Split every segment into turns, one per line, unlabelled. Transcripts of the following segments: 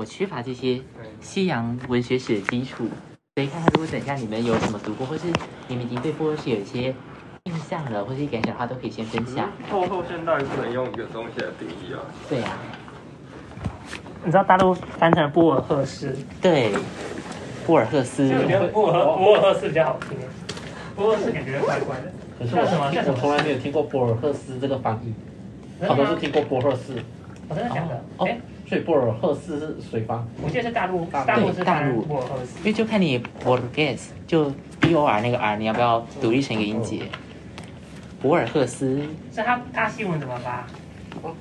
我缺乏这些西洋文学史的基础，所以看看如果等一下你们有什么读过，或是你们已经对波尔士有一些印象了，或是感想的话，都可以先分享。
后后现代不能用一个东西来定义啊。
对啊，
你知道大陆翻成波尔赫斯，
对，波尔赫斯
我觉得波尔赫波尔赫斯比较好听，波尔赫斯感觉怪怪的。
可是
叫什么
我我从来没有听过波尔赫斯这个翻译，我都是听过波赫斯，
我真的假的？
哦
哎，
所以波尔赫斯是谁翻？
我记得是大陆，
大陆
是
大陆
波尔赫斯。
因为就看你 Borges 就 B O R 那个 R，你要不要独立成一个音节？博尔赫斯
是他他新闻怎么发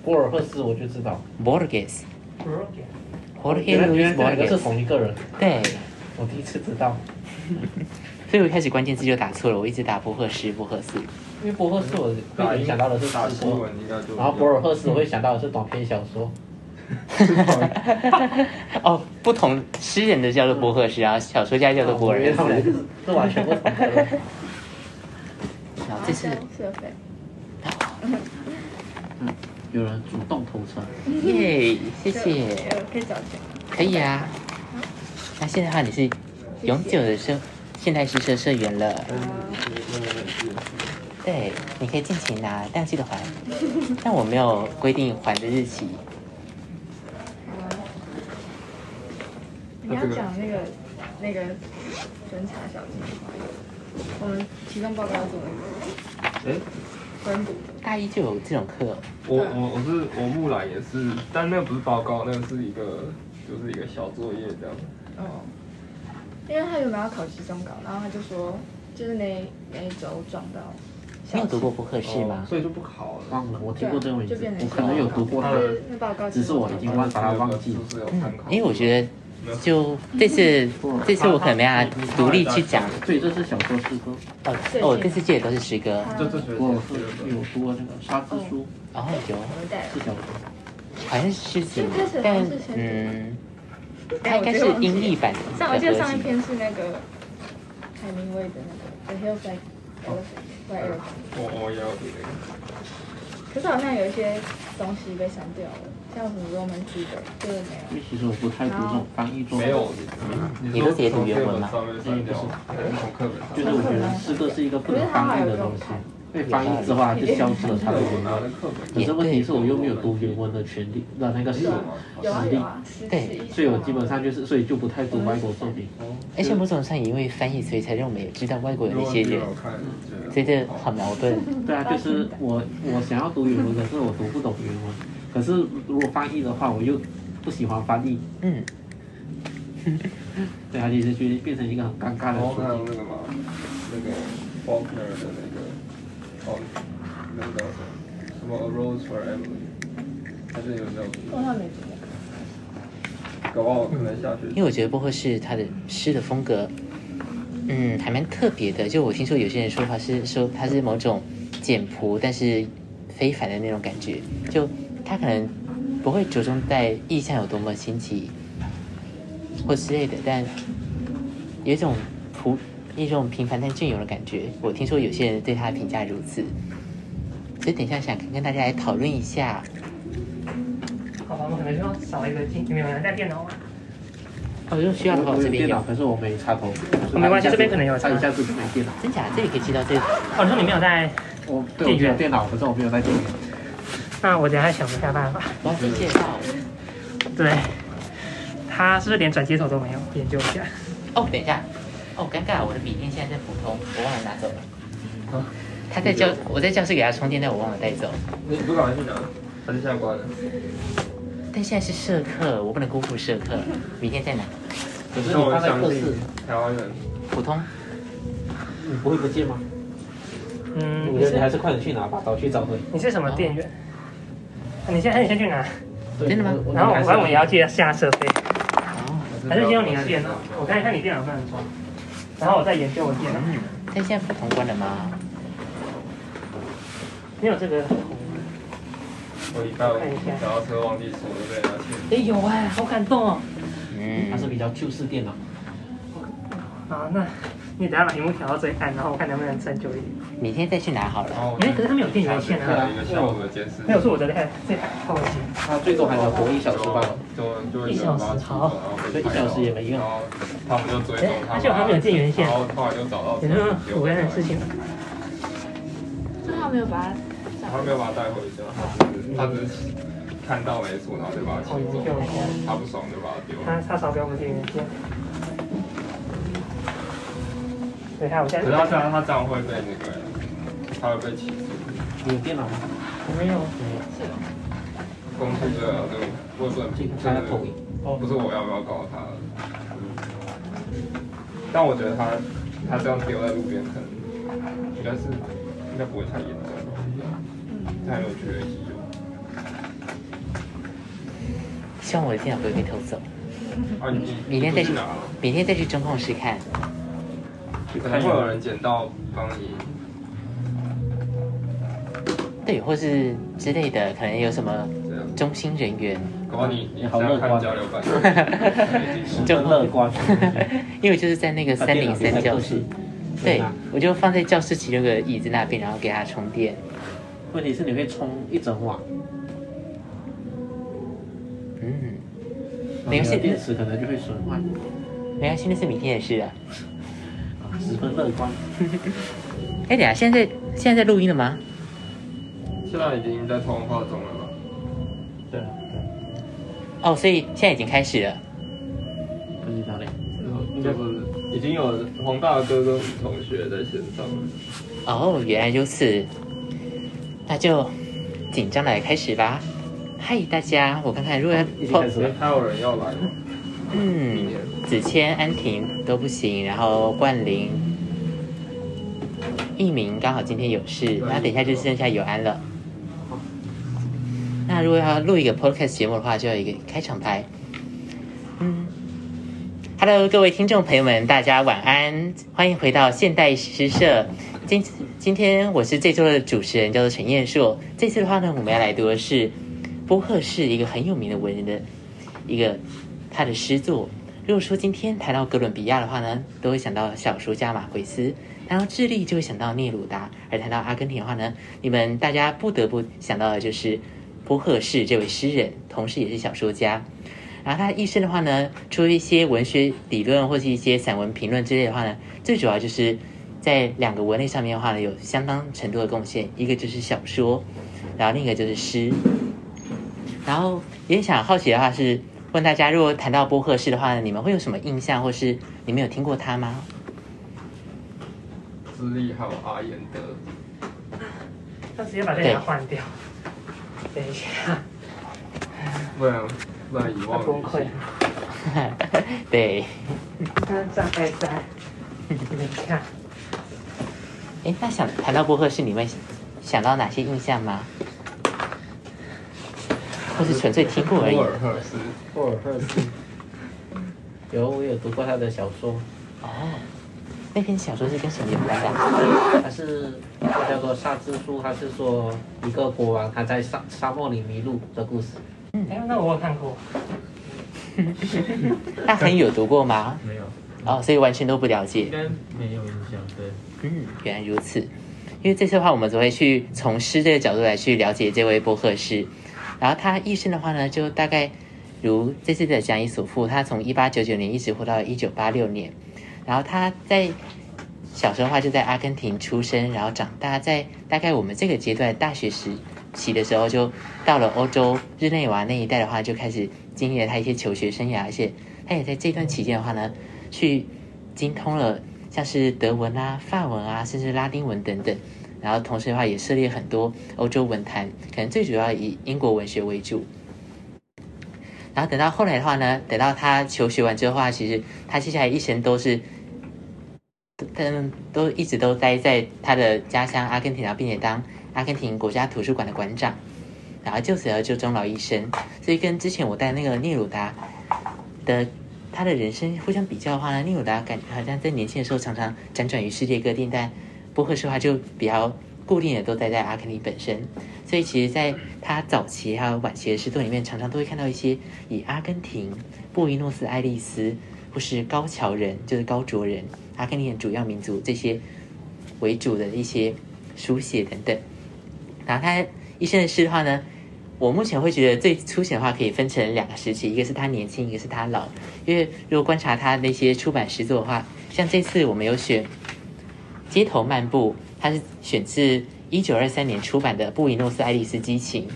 博尔赫斯我就知道
，Borges。
？Borges。
原
Jorge
来原来两个是同一个人，
对，
我第一次知道。
所以我一开始关键字就打错了，我一直打博赫斯、博赫斯。
因为博赫斯我会联想到的是
打新
诗歌，
闻应该就。
然后博尔赫斯我会想到的是短篇小说。
哦，不同诗人的叫做博赫斯，然后小说家叫做博尔
原来
赫斯。
是是完全不同的。
然后这是
社费，
有人主动投诚，
耶，谢谢，
呃可以找钱。
可以啊。那现在的话，你是永久的社现代诗社社员了，对，你可以尽情拿，但记得还。但我没有规定还的日期。
你要讲那个那个侦查小计划，我们期中报告要做那个
哎，
分组，
大一就有这种课，
我我我是我木兰也是，但那个不是报告，那个是一个就是一个小作业这样。
哦，因为他原本要考期中考，然后他就说，就是那那一周撞到校庆，
你有读过博客系吗
哦？所以就不考了。
忘了，我听过这个名字
就变，成
我可能有读过他的，
那报告
只是我已经忘把它忘记了。
就是有参考。
因为我觉得就这次这次我可能没办法独立去讲
所以这是小说诗歌。
哦哦，这次借的都是诗歌
这这学
我
是
有有读过那个沙之书，
哦有
我们带
是小说。
好像是诗集
先开始，
但
是
嗯，它应该是音译版的
上我记得上一。篇是那个海明威的那个 The Hills Like Elephant by Elephant，
我我也有读那个。
可是好像有一些东西被删掉了，像什么 Roman Fever 就是没有。
其实我不太读这种翻译作品，
没有，
你都直接读原文吗
上面删掉，从课本上。
就是我觉得诗歌是一个不能翻译的东西，被翻译之后它就消失了它的原
拿
文。
的课本。
可是问题是我又没有读原文的权利的那个实实力
对
所以我基本上就是，所以就不太读外国作品。
而且某种上也因为翻译，所以才让我们有知道外国有那些人，
看，
所以这好矛盾。
对啊，就是我我想要读原文，可是我读不懂原文。可是如果翻译的话，我又不喜欢翻译，
嗯，
对啊，其实就变成一个很尴尬的
然后还有
处境。
那个嘛，那个 Faulkner 的那个，哦，那个叫什么？什么 A Rose for Emily，还是有没有读？
我好像没读过。
搞不好可能下去。
因为我觉得波赫是他的诗的风格，嗯，还蛮特别的。就我听说有些人说法是说他是某种简朴但是非凡的那种感觉，就他可能不会着重在意象有多么新奇或之类的，但有一种普一种平凡但隽永的感觉。我听说有些人对他的评价如此，所以等一下想跟大家来讨论一下。
好吧，我们可能需要少一个镜，你们有人带电脑吗？
哦，就需要的话
我
我这边有
可是我没插头。
没关系这边可能有插
他一下子就没电脑。
真假？这里可以知道这个
哦，你说你没有带，
我对我有电脑，可是我没有带电源。
那我等下想一下办法。
我要先介绍。
对，他是不是连转接头都没有？研究一下。
哦，等一下，哦，尴尬，我的笔电现在在普通，我忘了拿走了。他在教，我在教室给他充电，但我忘了带走。
你不赶快去拿？还是现在关了？
但现在是社课，我不能辜负社课。明天再拿？
可是你放在
相信
课室，
台湾人。
普通。
你不会不借吗？
嗯，
我觉得你还是快点去拿吧，早去早回。
你是什么电源？你先，你先去拿，
对
真的吗
我
然后反正我也要借下设备，
哦，
还是先用你的电脑，我看一看你电脑能不能装，然后我再研究我电脑。
但现在不通关了吗？
没有这个？
我礼拜五脚踏车忘记锁了，被拿去。
哎有哎，好感动哦。
嗯
它，是比较旧式电脑。
好，那你等下把屏幕调到最暗，然后我看能不能撑久一点。
明天再去拿好了。
然后
哎，可是他们有电源线啊，
一个下午的监视，
没有是我的太这台靠近，
他最多还能活一小时吧？
就就
一小时好
所以一小时也没用
他们就追踪他，
而且我还没有电源线
然后后来就找到
有那么苦干的事情。
他没有把它
他没有把他带回家，他只是看到没错，然后就把它骑走，然后他不爽就把它丢了。
他他少给我们电源线。
可是他这样他这样会被那个，他会被起诉，
你有电脑吗？
我没有，
公诉罪啊，这个我也不能
这个
评，
他在投影。
不是我要不要告他，但我觉得他他这样丢在路边，可能应该是应该不会太严重，太有趣的急救。
希望我的电脑不会被偷走。
啊，你
明天再去
去哪？
明天再去中控室看。
可能会有人捡到帮你。
对，或是之类的，可能有什么，中心人员，
搞你
好乐观。
交流版，
就
很乐观。
因为就是在那个三零三教室，对，我就放在教室其中一个椅子那边，然后给它充电。
问题是你会充一整晚，
嗯，没关系。
电池可能就会损坏。
没关系，那是明天的事了。
啊，十分乐观。
哎，等一下，现在在现在在录音了吗？
现在已经在通话中了吧？
对啊，
哦，所以现在已经开始了。
对，不知道嘞。
应该不是，已经有黄大哥跟同学在线上了。
哦，原来如此，那就紧张的来开始吧。嗨，大家，我看看，如果要
已经开始
还有人要来吗？
嗯，子谦、安婷都不行，然后冠霖、一鸣刚好今天有事，那等一下就剩下有安了。那如果要录一个 podcast 节目的话，就要一个开场白。嗯，Hello，各位听众朋友们，大家晚安，欢迎回到现代诗社。今今天我是这周的主持人，叫做陈彦硕。这次的话呢，我们要来读的是波赫士一个很有名的文人的一个他的诗作。如果说今天谈到哥伦比亚的话呢，都会想到小说家马奎斯；谈到智利就会想到聂鲁达；而谈到阿根廷的话呢，你们大家不得不想到的就是波赫士这位诗人，同时也是小说家。然后他一生的话呢，除了一些文学理论或是一些散文评论之类的话呢，最主要就是在两个文类上面的话呢，有相当程度的贡献。一个就是小说，然后另一个就是诗。然后也想好奇的话是问大家，如果谈到波赫士的话呢，你们会有什么印象，或是你们有听过他吗？
资历还有阿言德，
他直接把这台换掉。等一下，
不然不然遗
他
忘
崩溃。
对，
他站在在，你看，
哎，那想谈到波赫士，你们想到哪些印象吗？或是纯粹听过而已
波？尔赫斯，
霍尔赫斯。有，我有读过他的小说，
哦，那篇小说是跟什么有关的啊？
他是他叫做《沙之书》，他是说一个国王他在沙沙漠里迷路的故事。
哎，那我有看过，
那很有读过吗？
没有，
哦，所以完全都不了解
应。该没有印象。对，
嗯，原来如此。因为这次的话，我们只会去从诗这个角度来去了解这位波赫士。然后他一生的话呢，就大概如这次的讲义所附，他从一八九九年一直活到一九八六年。然后他在小时候的话就在阿根廷出生，然后长大，在大概我们这个阶段大学时期的时候，就到了欧洲日内瓦那一带的话，就开始经历了他一些求学生涯，而且他也在这段期间的话呢，去精通了像是德文啊、法文啊，甚至拉丁文等等。然后同时的话，也涉猎很多欧洲文坛，可能最主要以英国文学为主。然后等到后来的话呢，等到他求学完之后的话，其实他接下来一生都是，他们，都一直都待在他的家乡阿根廷，然后并且当阿根廷国家图书馆的馆长，然后就此而就终老一生。所以跟之前我带那个聂鲁达的他的人生互相比较的话呢，聂鲁达感觉好像在年轻的时候常常辗转于世界各地，但波赫士的话就比较固定的都待在阿根廷本身。所以其实，在他早期还有晚期的诗作里面，常常都会看到一些以阿根廷、布宜诺斯艾利斯或是高桥人，就是高卓人，阿根廷的主要民族这些为主的一些书写等等。然后他一生的诗的话呢，我目前会觉得最粗浅的话可以分成两个时期，一个是他年轻，一个是他老。因为如果观察他那些出版诗作的话，像这次我们有选《街头漫步》，它是选自一九二三年出版的《布宜诺斯艾利斯激情》。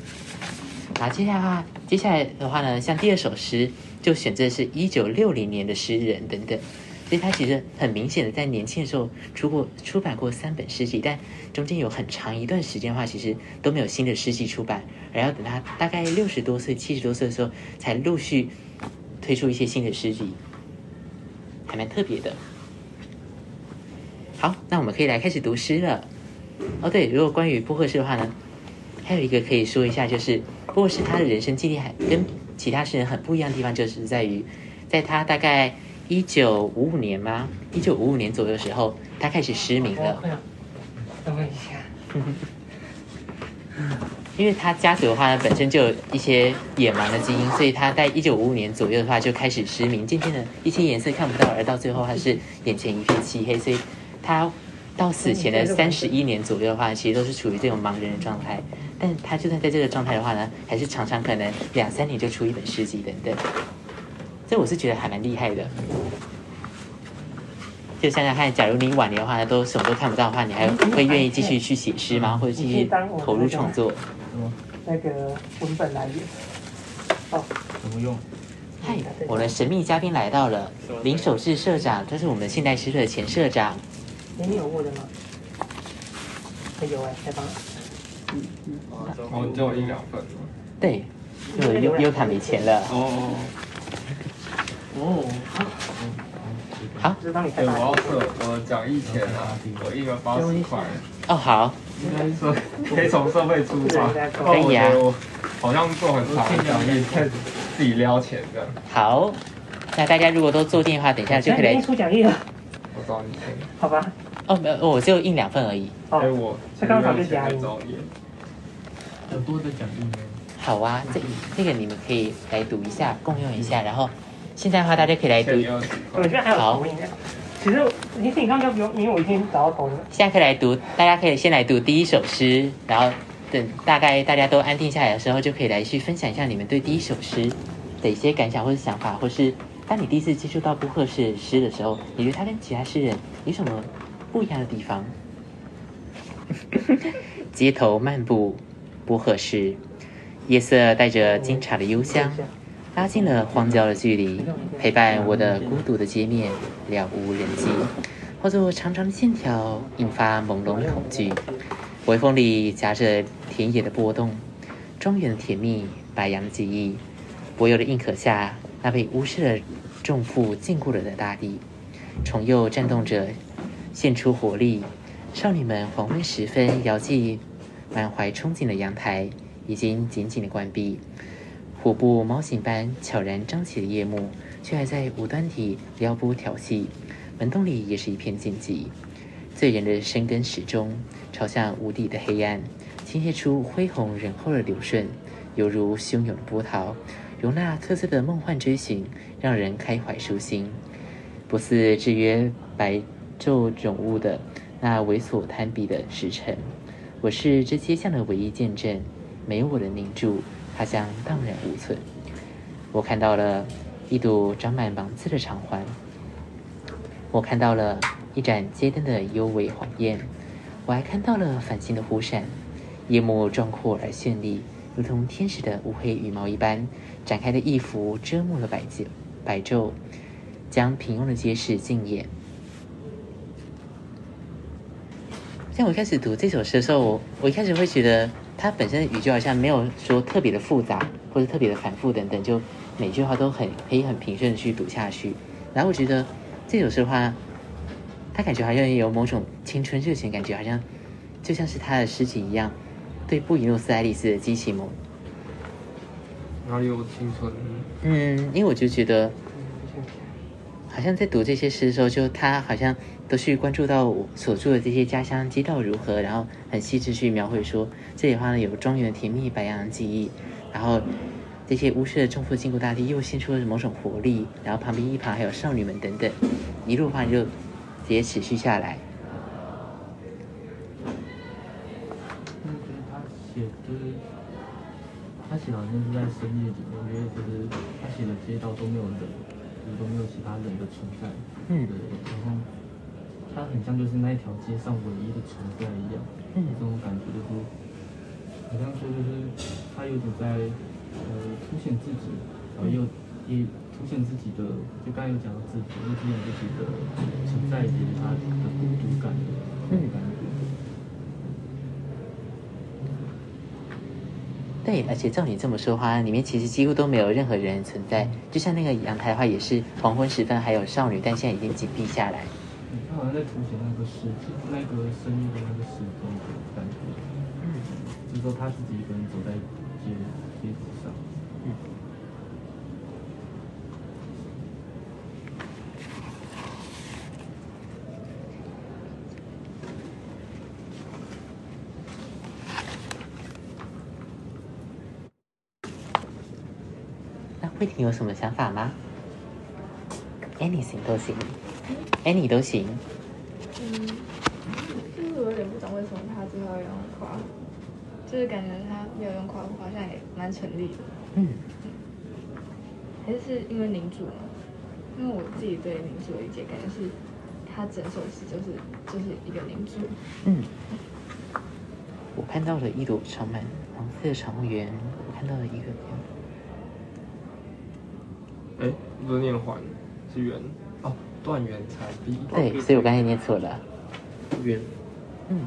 然后接下来，接下来的话呢，像第二首诗就选择是一九六零年的诗人等等。所以他其实很明显的在年轻的时候出过出版过三本诗集，但中间有很长一段时间的话，其实都没有新的诗集出版，而要等他大概六十多岁、七十多岁的时候，才陆续推出一些新的诗集，还蛮特别的。好，那我们可以来开始读诗了。哦，对，如果关于波赫士的话呢，还有一个可以说一下，就是波赫士他的人生经历还跟其他诗人很不一样的地方，就是在于，在他大概一九五五年吗？一九五五年左右的时候，他开始失明了。
等我一下。
因为他家族的话呢，本身就有一些野蛮的基因，所以他在一九五五年左右的话就开始失明，渐渐的一些颜色看不到，而到最后他是眼前一片漆黑，所以他到死前的三十一年左右的话，其实都是处于这种盲人的状态。但他就算在这个状态的话呢，还是常常可能两三年就出一本诗集等等。这我是觉得还蛮厉害的。就想想看，假如你晚年的话都什么都看不到的话，你还会愿意继续去写诗吗？或者继续投入创作？
那个文本来源。哦，
怎么用？
嗨，我的神秘嘉宾来到了，林守志社长，他是我们现代诗社的前社长。
哎，你有握的吗？有哎，太棒了。
哦，就一两份。
对，因为优优卡没钱了。
哦。
哦哦，
好。
就是帮你
对，我要设我讲义钱啊，我印了八十块。
哦，好。
应该是可以从设备出发。
可以啊。
好像做很长讲义，开始自己撩钱这样。
好，那大家如果都坐定的话，等一下就可以来。
出讲义了。
我找你签。
好吧。
哦，没有，我只有印两份而已。
哎，我
这刚好就加一。
有多的奖励吗？
好啊，这这个你们可以来读一下，共用一下。然后现在的话，大家可以来读。
我觉得还有投影。其实其实你刚刚不用，因为我已经找到投影了。
现在可以来读，大家可以先来读第一首诗，然后等大概大家都安定下来的时候，就可以来去分享一下你们对第一首诗的一些感想或者想法，或是当你第一次接触到布赫士诗的时候，你觉得他跟其他诗人有什么？不一样的地方。街头漫步，不合适。夜色带着金茶的幽香，拉近了荒郊的距离，陪伴我的孤独的街面，了无人迹。化作长长的线条，引发朦胧的恐惧。微风里夹着田野的波动，庄园的甜蜜，白杨的记忆。柏油的硬壳下，那被无视的重负禁锢了的大地，重又颤动着。现出活力，少女们黄昏时分遥寄满怀憧憬的阳台已经紧紧的关闭，虎步猫行般悄然张起的夜幕，却还在无端地撩拨调戏。门洞里也是一片静寂，醉人的深根始终朝向无底的黑暗，倾泻出恢宏仁厚的流顺，犹如汹涌的波涛，容纳特色的梦幻追寻，让人开怀舒心。不似制约白。就迥物的那猥琐贪鄙的时辰，我是这街巷的唯一见证。没有我的凝住，它将荡然无存。我看到了一堵长满芒刺的长环，我看到了一盏街灯的幽微晃焰，我还看到了繁星的忽闪。夜幕壮阔而绚丽，如同天使的乌黑羽毛一般，展开的翼服遮没了白昼，白昼将平庸的街市尽掩。像我一开始读这首诗的时候，我我一开始会觉得它本身的语句好像没有说特别的复杂，或者特别的反复等等，就每句话都很可以很平顺的去读下去。然后我觉得这首诗的话，它感觉好像有某种青春热情，感觉好像就像是他的诗情一样，对布宜诺斯艾利斯的激情梦。
哪里有青春？
嗯，因为我就觉得，好像在读这些诗的时候，就他好像。都去关注到我所住的这些家乡街道如何，然后很细致去描绘说这里的话呢有庄园的甜蜜、白杨记忆，然后这些屋舍的重复经过大地又现出了某种活力，然后旁边一旁还有少女们等等，一路的话就直接持续下来。
他写就是他写好像是在深夜里面，因为就是他写的街道都没有人，就是都没有其他人的存在。
嗯，
对。然后他很像就是那一条街上唯一的存在一样。
嗯
这种感觉就是，好像说就是他有点在呃凸显自己，然后又也凸显自己的，就刚才有讲到自己，又凸显自己的存在以及他的孤独感的那种感觉。
对，而且照你这么说的话，里面其实几乎都没有任何人存在。就像那个阳台的话，也是黄昏时分还有少女，但现在已经紧闭下来。
好像在凸显那个世界，那个深夜的那个时钟的感觉。
嗯
就是说他自己一个人走在街街头上。
嗯。那慧婷有什么想法吗？Anything 都行，Any 都行。
嗯，就是我有点不懂为什么他最后要用夸，就是感觉他没有用夸父好像也蛮成立的，
嗯，
还是是因为凝住嘛？因为我自己对凝住的理解感觉是，他整首诗就是就是一个凝住，
嗯，我看到了一朵长满黄色的长园，我看到了一个
哎，不是念环，是圆。哦，断垣残壁。
对，所以我刚才念错了。
圆。
嗯，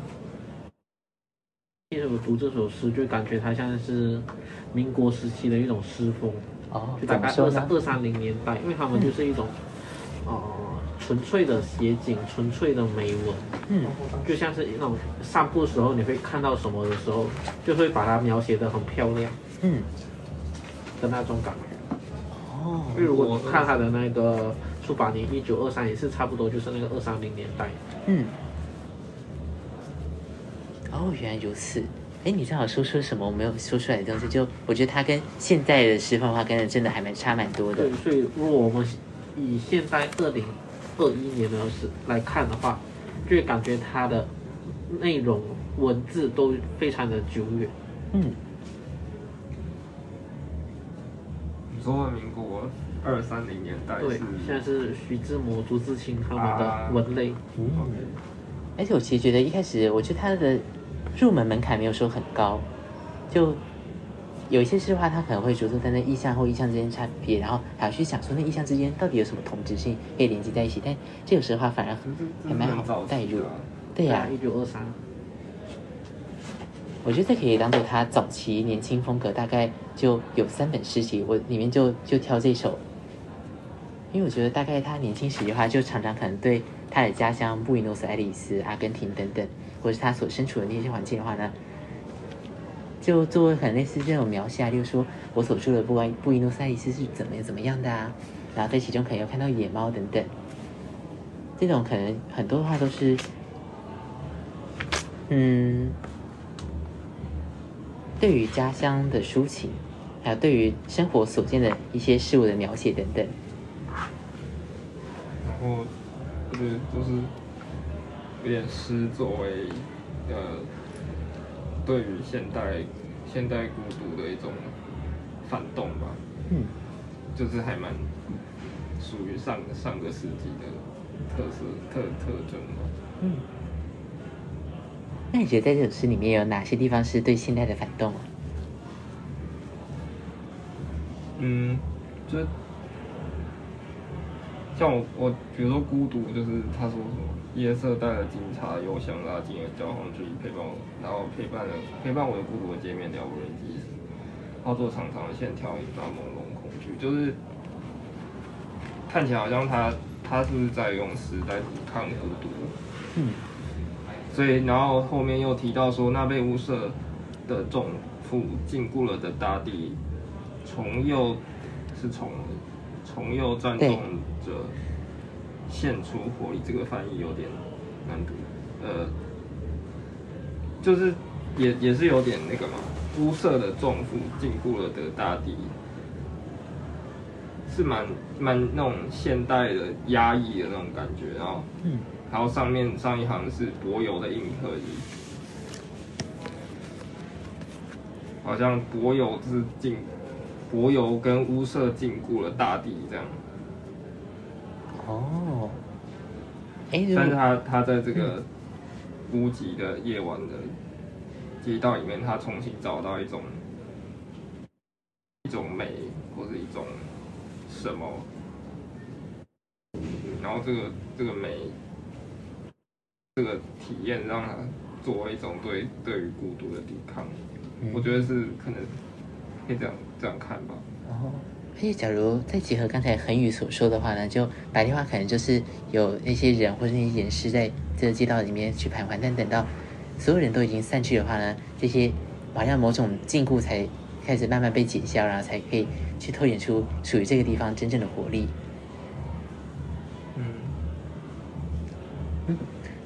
其实我读这首诗，就感觉它像是民国时期的一种诗风，
哦，
就大概？二三二三零年代，因为他们就是一种，呃，纯粹的写景，纯粹的美文，
嗯
就像是一种散步的时候你会看到什么的时候，就会把它描写的很漂亮
嗯，
的那种感觉。
哦
因为如果看他的那个出版年一九二三，也是差不多就是那个二三零年代。
嗯，哦，原来如此。哎，你正好说出什么我没有说出来的东西？就我觉得它跟现在的西方画跟真的还蛮差蛮多的
对。，所以如果我们以现在二零二一年的时来看的话，就会感觉它的内容文字都非常的久远。
嗯，
你说的民国二三零年代
对
是，
现在是徐志摩、朱自清他们的文类。
嗯而且我其实觉得一开始，我觉得他的入门门槛没有说很高，就有一些诗的话，他可能会着重在那意象或意象之间差别，然后还要去想说那意象之间到底有什么同质性可以连接在一起。但这个诗的话，反而很还蛮好带入。对呀、
一九二三。
我觉得这可以当做他早期年轻风格，大概就有三本诗集，我里面就就挑这首，因为我觉得大概他年轻时的话，就常常可能对他的家乡布宜诺斯艾利斯、阿根廷等等，或者是他所身处的那些环境的话呢，就做很类似这种描写啊，例如说我所住的布埃布宜诺斯艾利斯是怎么怎么样的啊，然后在其中可能有看到野猫等等，这种可能很多的话都是，嗯。对于家乡的抒情，还有对于生活所见的一些事物的描写等等。
然后就是就是有点诗作为呃对于现代现代孤独的一种反动吧，
嗯，
就是还蛮属于上上个世纪的特色特特征吧。
嗯。那你觉得在这首诗里面有哪些地方是对现代的反动啊？
嗯，就是像我我比如说孤独，就是他说什么夜色带了警察邮箱拉近了交响曲陪伴我，然后陪伴了陪伴我的孤独的界面了无人机，化作长长的线条引发朦胧恐惧，就是看起来好像他他是不是在用时代抵抗孤独？
嗯
所以，然后后面又提到说，那被物色的重负禁锢了的大地，重又是重重又战动着现出活力。这个翻译有点难读，呃，就是也也是有点那个嘛，肤色的重负禁锢了的大地，是蛮蛮那种现代的压抑的那种感觉，然后。
嗯
然后上面上一行是柏油的印刻仪，好像柏油是禁，柏油跟屋舍禁锢了大地这样。
哦，哎，
但是他他在这个孤寂的夜晚的街道里面，他重新找到一种一种美，或者一种什么，然后这个这个美，这个体验让他作为一种对对于孤独的抵抗，
嗯。
我觉得是可能可以这样这样看吧。
哦，而且假如再结合刚才恒宇所说的话呢，就白天的话可能就是有那些人或者那些岩尸在这个街道里面去徘徊，但等到所有人都已经散去的话呢，这些好像某种禁锢才开始慢慢被解消，然后才可以去透显出属于这个地方真正的活力。
嗯，
那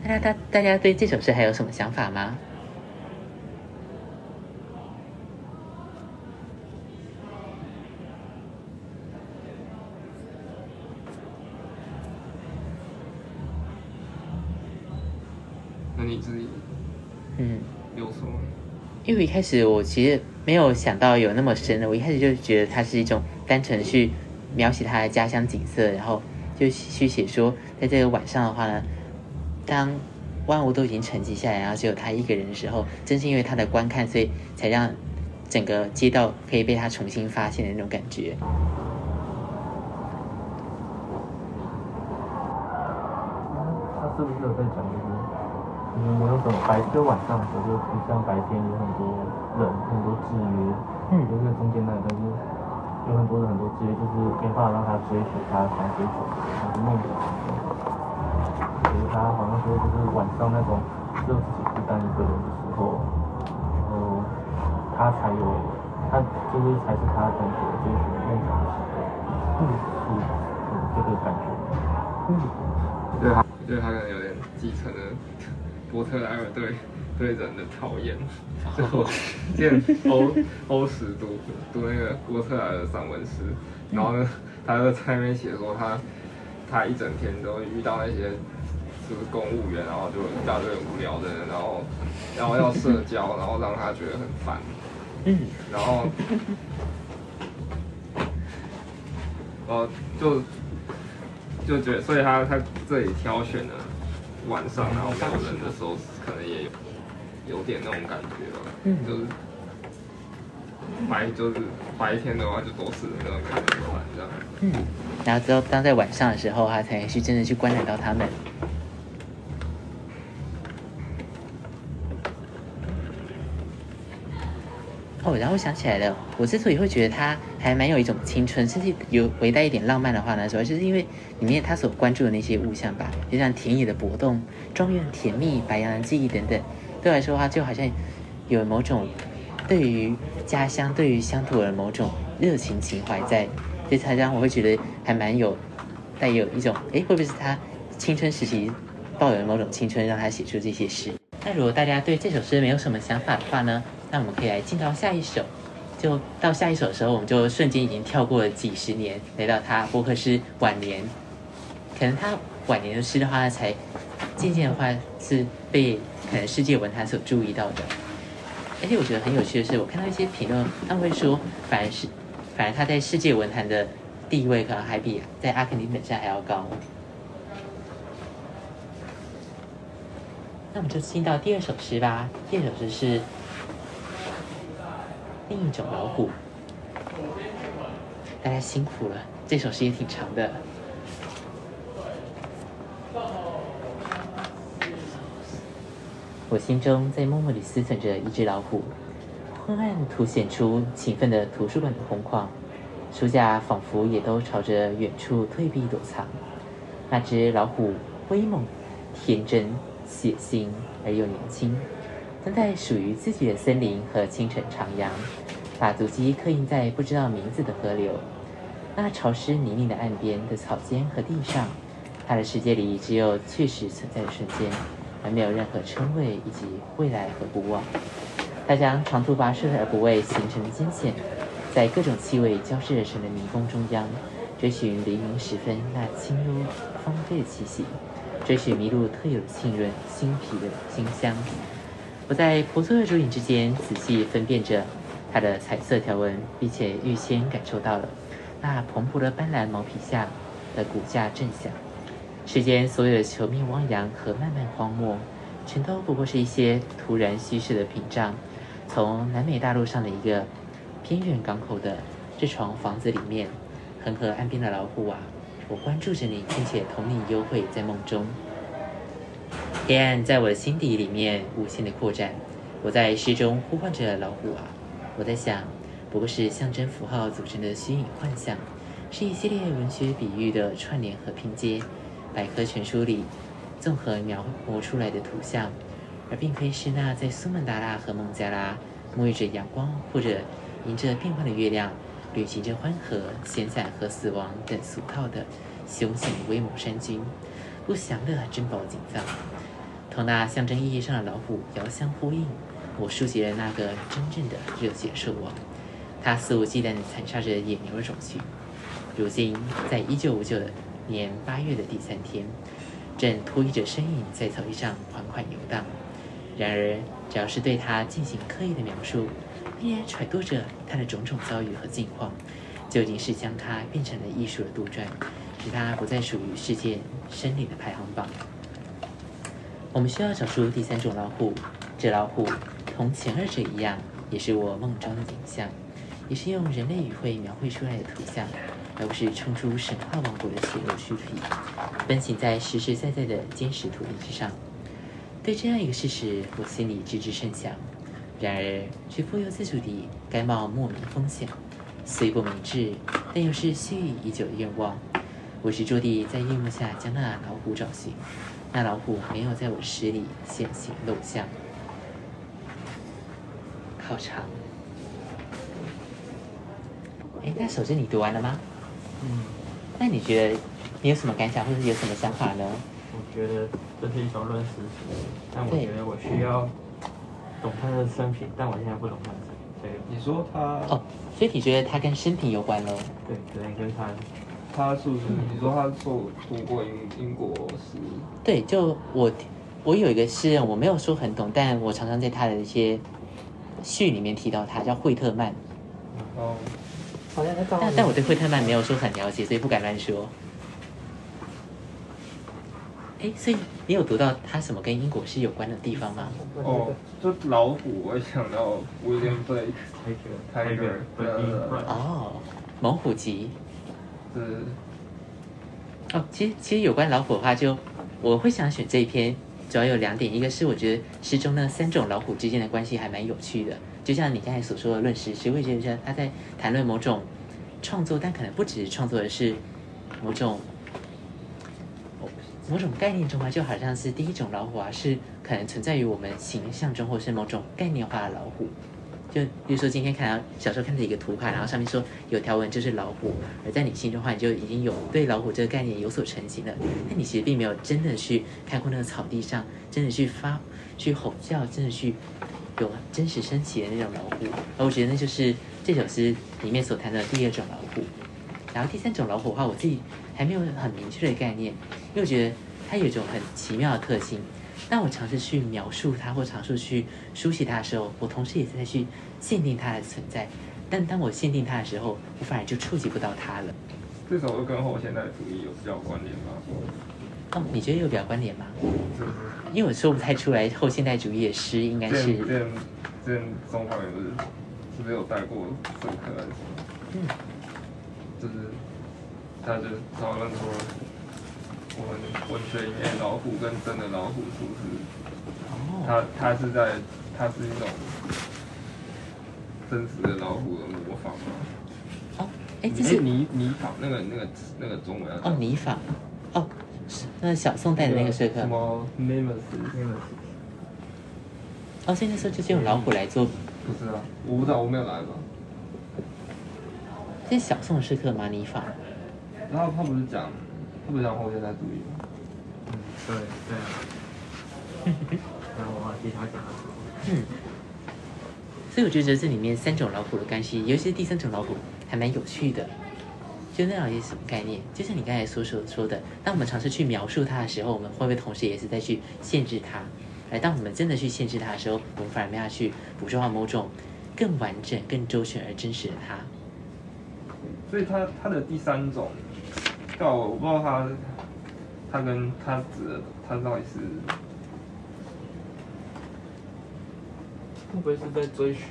大家大家对这首诗还有什么想法吗？
那你自己
嗯。
有什么？
因为一开始我其实没有想到有那么深的，我一开始就觉得它是一种单纯去描写他的家乡景色，然后就去写说，在这个晚上的话呢，当万物都已经沉寂下来，然后只有他一个人的时候，正是因为他的观看，所以才让整个街道可以被他重新发现的那种感觉。
他是不是有在讲就是，你们有什么白就晚上的时候，就不像白天有很多人很多制约，
嗯
就是中间那个但是有很多人很多制约，就是没办法让他追随他想追求的他的梦想。所以他好像说就是晚上那种只有自己孤单一个人的时候，然后他才有，他就是才是他真正追寻梦想的时候，嗯，是这个感觉。
嗯，
对他，对他可能有点继承了波特莱尔对对人的讨厌。就我之前欧欧史读读那个波特莱尔散文诗，然后呢，他就在那边写说他他一整天都遇到那些就是公务员，然后就一大堆无聊的人，然后然后要社交，然后让他觉得很烦，
嗯，
然后呃就就觉得，所以他他这里挑选了晚上，然后没有人的时候，可能也有有点那种感觉吧，
嗯。
就是白就是白天的话就都是那种看着玩这样，
嗯，然后之后当在晚上的时候，他才去真的去观察到他们。然后我想起来了，我之所以会觉得它还蛮有一种青春，甚至有微带一点浪漫的话呢，主要就是因为里面他所关注的那些物象吧，就像田野的搏动、庄园甜蜜、白杨的记忆等等，对我来说的话，就好像有某种对于家乡、对于乡土的某种热情情怀在，所以才让我会觉得还蛮有带有一种，诶，会不会是他青春时期抱有的某种青春，让他写出这些诗？那如果大家对这首诗没有什么想法的话呢，那我们可以来进到下一首。就到下一首的时候，我们就瞬间已经跳过了几十年，来到他伯克诗晚年。可能他晚年的诗的话，才渐渐的话是被可能世界文坛所注意到的。而且我觉得很有趣的是，我看到一些评论，他们会说，反而是反而他在世界文坛的地位可能还比在阿肯尼本山还要高。那我们就进到第二首诗吧。第二首诗是另一种老虎。大家辛苦了，这首诗也挺长的。我心中在默默地思忖着一只老虎，昏暗凸显出勤奋的图书馆的空旷，书架仿佛也都朝着远处退避躲藏。那只老虎威猛、天真、血腥而又年轻，正在属于自己的森林和清晨徜徉，把足迹刻印在不知道名字的河流。那潮湿泥泞的岸边的草间和地上，他的世界里只有确实存在的瞬间，而没有任何称谓以及未来和不忘。他将长途跋涉而不畏行程的艰险，在各种气味交织而成的迷宫中央，追寻黎明时分那轻幽芳菲的气息，追寻麋鹿特有的沁润新皮的馨香。我在婆娑的竹影之间仔细分辨着它的彩色条纹，并且预先感受到了那蓬勃的斑斓毛皮下的骨架震响。世间所有的球面汪洋和漫漫荒漠，全都不过是一些突然稀释的屏障。从南美大陆上的一个偏远港口的这幢房子里面，恒河岸边的老虎啊，我关注着你，并且同你幽会在梦中。黑暗在我的心底里面无限的扩展，我在诗中呼唤着老虎啊，我在想，不过是象征符号组成的虚拟幻象，是一系列文学比喻的串联和拼接。百科全书里综合描摹出来的图像，而并非是那在苏门答腊和孟加拉沐浴着阳光或者迎着变幻的月亮旅行着欢和、闲散和死亡等俗套的雄险威猛山军，不祥的珍宝锦藏，同那象征意义上的老虎遥相呼应。我书写了那个真正的热血兽王，他肆无忌惮地残杀着野牛的种群。如今，在一九五九年八月的第三天，正拖曳着身影在草地上缓缓游荡。然而，只要是对他进行刻意的描述，并且揣度着他的种种遭遇和境况，究竟是将他变成了艺术的杜撰，使他不再属于世界生理的排行榜。我们需要找出第三种老虎，这老虎同前二者一样，也是我梦中的景象，也是用人类语汇描绘出来的图像。而不是冲出神话王国的血肉躯体，奔行在实实在在的坚实土地之上。对这样一个事实，我心里知之甚详，然而却不由自主地该冒莫名风险，虽不明智，但又是蓄意已久的愿望。我执着地在夜幕下将那老虎找寻，那老虎没有在我诗里现形露相。好长。哎，那首诗你读完了吗？
嗯，
那你觉得你有什么感想，或者有什么想法呢？
我觉得这是一首论事实，但我觉得我需要懂他的生平，但我现在不懂他的生平，所以
你说他
哦，所以你觉得他跟生平有关喽？
对，可能跟他
他是不是？你说他受读过英英国史？
对，就我我有一个诗人，我没有说很懂，但我常常在他的一些序里面提到他，叫惠特曼。
哦，
好像在照
但但我对惠特曼没有说很了解，所以不敢乱说。哎，所以你有读到他什么跟英国是有关的地方吗？
哦，就老虎，我想到 William Blake
Tiger Tiger，But in Pride
哦，猛虎集。
嗯
哦，其实其实有关老虎的话就，我会想选这一篇，主要有两点，一个是我觉得诗中那三种老虎之间的关系还蛮有趣的，就像你刚才所说的论诗诗，我也觉得他在谈论某种创作，但可能不只是创作的是某种某种概念中啊，就好像是第一种老虎啊，是可能存在于我们形象中，或是某种概念化的老虎。就比如说今天看到小时候看到一个图卡，然后上面说有条纹就是老虎，而在你心中话，你就已经有对老虎这个概念有所成型了。但你其实并没有真的去看过那个草地上，真的去发、去吼叫，真的去有真实升起的那种老虎。而我觉得那就是这首诗里面所谈的第二种老虎。然后第三种老虎的话，我自己还没有很明确的概念，因为我觉得它有一种很奇妙的特性。当我尝试去描述它或尝试去书写它的时候，我同时也在去限定它的存在。但当我限定它的时候，我反而就触及不到它了。
这首跟后现代主义有比较关联吗？
哦，你觉得有比较关联吗？因为我说不太出来后现代主义的诗应该是，
前之前中华也不是是不是有带过这个课还？
嗯，
就是他就讨论说，我们文学里面老虎跟真的老虎是不是？
哦，
它它是在它是一种真实的老虎的模仿吗？
哦，哎，这
哎，
是
泥泥仿那个那个那个中文要
哦泥仿，哦，是那小宋带的那个社课
什，么 Nemesis？
哦，所以那时候就是用老虎来做，
不是啊，我不知道，我没有来嘛。
这是小宋的社课吗？泥仿？
然后他不是讲，他不是讲后现代主义吗？
嗯，对对。然后我忘记他讲了。
嗯，所以我觉得这里面三种老虎的关系，尤其是第三种老虎，还蛮有趣的。就那种是什么概念？就像你刚才所所说的，当我们尝试去描述它的时候，我们会不会同时也是在去限制它？而当我们真的去限制它的时候，我们反而没法去捕捉到某种更完整、更周全而真实的它。
所以它它的第三种，但我我不知道他他跟他指的它到底是
会不会是在追寻，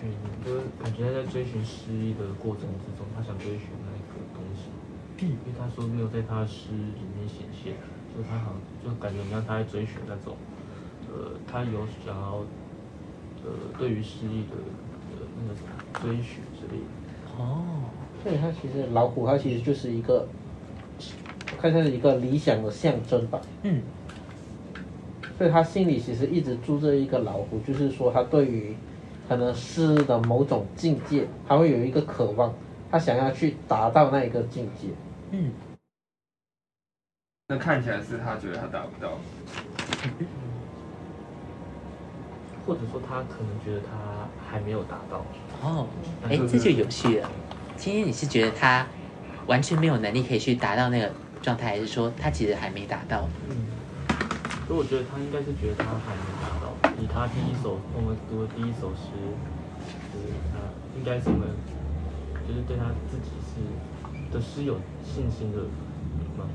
就是感觉他在追寻诗意的过程之中，他想追寻那个东西，因为他说没有在他的诗里面显现，就他好像就感觉好像他在追寻那种，呃，他有想要，呃，对于诗意的呃那个什么追寻之类的。
哦，
所以他其实老虎，他其实就是一个，看像是一个理想的象征吧。
嗯，
所以他心里其实一直住着一个老虎，就是说他对于可能诗的某种境界，他会有一个渴望，他想要去达到那一个境界。
嗯，
那看起来是他觉得他达不到，
或者说他可能觉得他还没有达到，
哦，哎，这就有趣了。今天你是觉得他完全没有能力可以去达到那个状态，还是说他其实还没达到？
嗯，所以我觉得他应该是觉得他还没达到。以他第一首我们读的第一首诗，就是他应该是我们就是对他自己是的诗有信心的人嘛。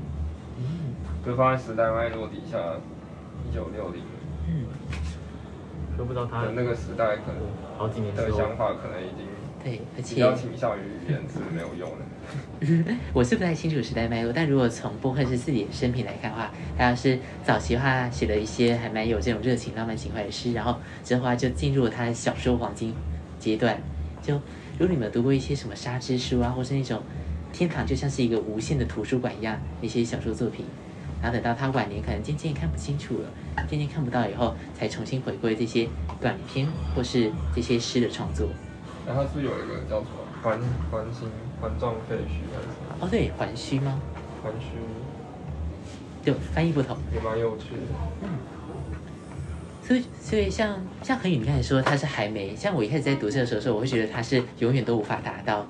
就放在时代脉络底下，一九六零
嗯，
都不知道他
的那个时代可能
好几年
的想法可能已经
对，而
比
且
较倾向于语言是没有用的。
我是不太清楚时代脉络，但如果从波克士自己的生平来看的话，他要是早期的话写了一些还蛮有这种热情、浪漫情怀的诗，然后之后他就进入了他的小说黄金阶段。就如果你们读过一些什么沙之书啊，或是那种天堂就像是一个无限的图书馆一样那些小说作品，然后等到他晚年可能渐渐看不清楚了，渐渐看不到以后，才重新回归这些短篇或是这些诗的创作。
然后是有一个叫什么环环形环状废墟还是什么
哦，对，环虚吗？
环虚，
就翻译不同。
也蛮有趣的。
嗯所以，所以像像恒宇，你刚才说他是还没，像我一开始在读这个时候的时候，我会觉得他是永远都无法达到。